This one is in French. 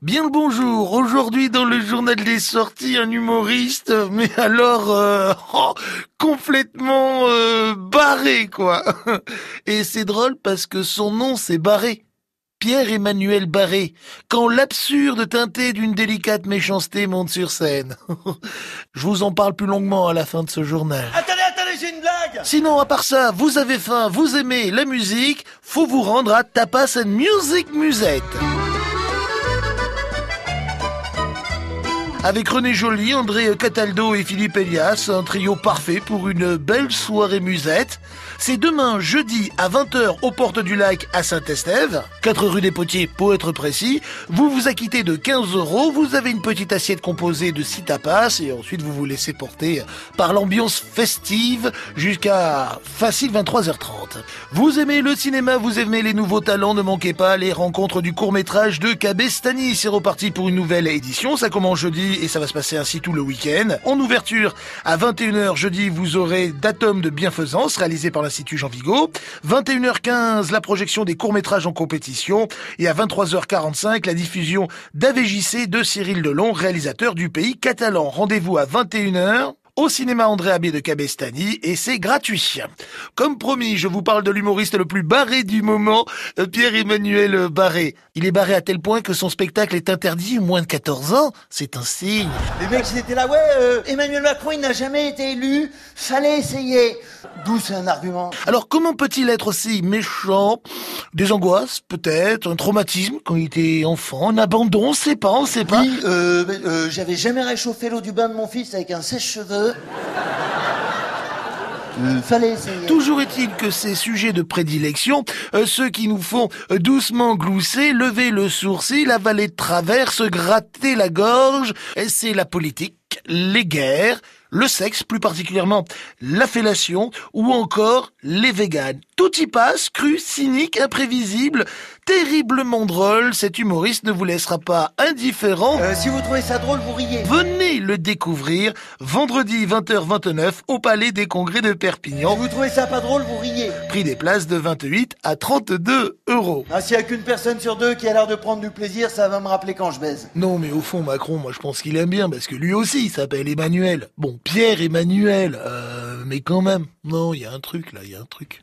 Bien le bonjour. Aujourd'hui dans le journal des sorties, un humoriste, mais alors euh, oh, complètement euh, barré quoi. Et c'est drôle parce que son nom c'est Barré. Pierre-Emmanuel Barré, quand l'absurde teinté d'une délicate méchanceté monte sur scène. Je vous en parle plus longuement à la fin de ce journal. Attendez, attendez, j'ai une blague Sinon, à part ça, vous avez faim, vous aimez la musique, faut vous rendre à Tapas and Music Musette. Avec René Joly, André Cataldo et Philippe Elias, un trio parfait pour une belle soirée musette. C'est demain, jeudi, à 20h, aux portes du lac à Saint-Estève, 4 rue des Potiers pour être précis. Vous vous acquittez de 15 euros, vous avez une petite assiette composée de 6 tapas et ensuite vous vous laissez porter par l'ambiance festive jusqu'à facile 23h30. Vous aimez le cinéma, vous aimez les nouveaux talents, ne manquez pas les rencontres du court-métrage de Cabestani. C'est reparti pour une nouvelle édition, ça commence jeudi et ça va se passer ainsi tout le week-end. En ouverture, à 21h jeudi, vous aurez Datum de bienfaisance réalisé par l'Institut Jean Vigo. 21h15, la projection des courts-métrages en compétition. Et à 23h45, la diffusion d'AVJC de Cyril Delon, réalisateur du pays catalan. Rendez-vous à 21h au cinéma André Abbé de Cabestany et c'est gratuit. Comme promis, je vous parle de l'humoriste le plus barré du moment, euh, Pierre-Emmanuel Barré. Il est barré à tel point que son spectacle est interdit moins de 14 ans. C'est un signe. Les mecs, ils étaient là, ouais, euh, Emmanuel Macron, il n'a jamais été élu, fallait essayer. D'où c'est un argument Alors comment peut-il être aussi méchant? Des angoisses, peut-être, un traumatisme quand il était enfant, un abandon, on sait pas, on sait pas. Oui, euh, euh, j'avais jamais réchauffé l'eau du bain de mon fils avec un sèche-cheveux. Euh. Toujours est-il que ces sujets de prédilection, euh, ceux qui nous font euh, doucement glousser, lever le sourcil, avaler de travers, se gratter la gorge, c'est la politique, les guerres, le sexe, plus particulièrement la fellation, ou encore les véganes. Tout y passe, cru, cynique, imprévisible, terriblement drôle. Cet humoriste ne vous laissera pas indifférent. Euh, si vous trouvez ça drôle, vous riez. Venez le découvrir vendredi 20h29 au Palais des Congrès de Si Perpignan. vous trouvez ça pas drôle, vous riez. Prix des places de 28 à 32 euros. Ah, s'il y a qu'une personne sur deux qui a l'air de prendre du plaisir, ça va me rappeler quand je baise. Non, mais au fond, Macron, moi je pense qu'il aime bien parce que lui aussi il s'appelle Emmanuel. Bon, Pierre Emmanuel, euh, mais quand même. Non, il y a un truc là, il y a un truc.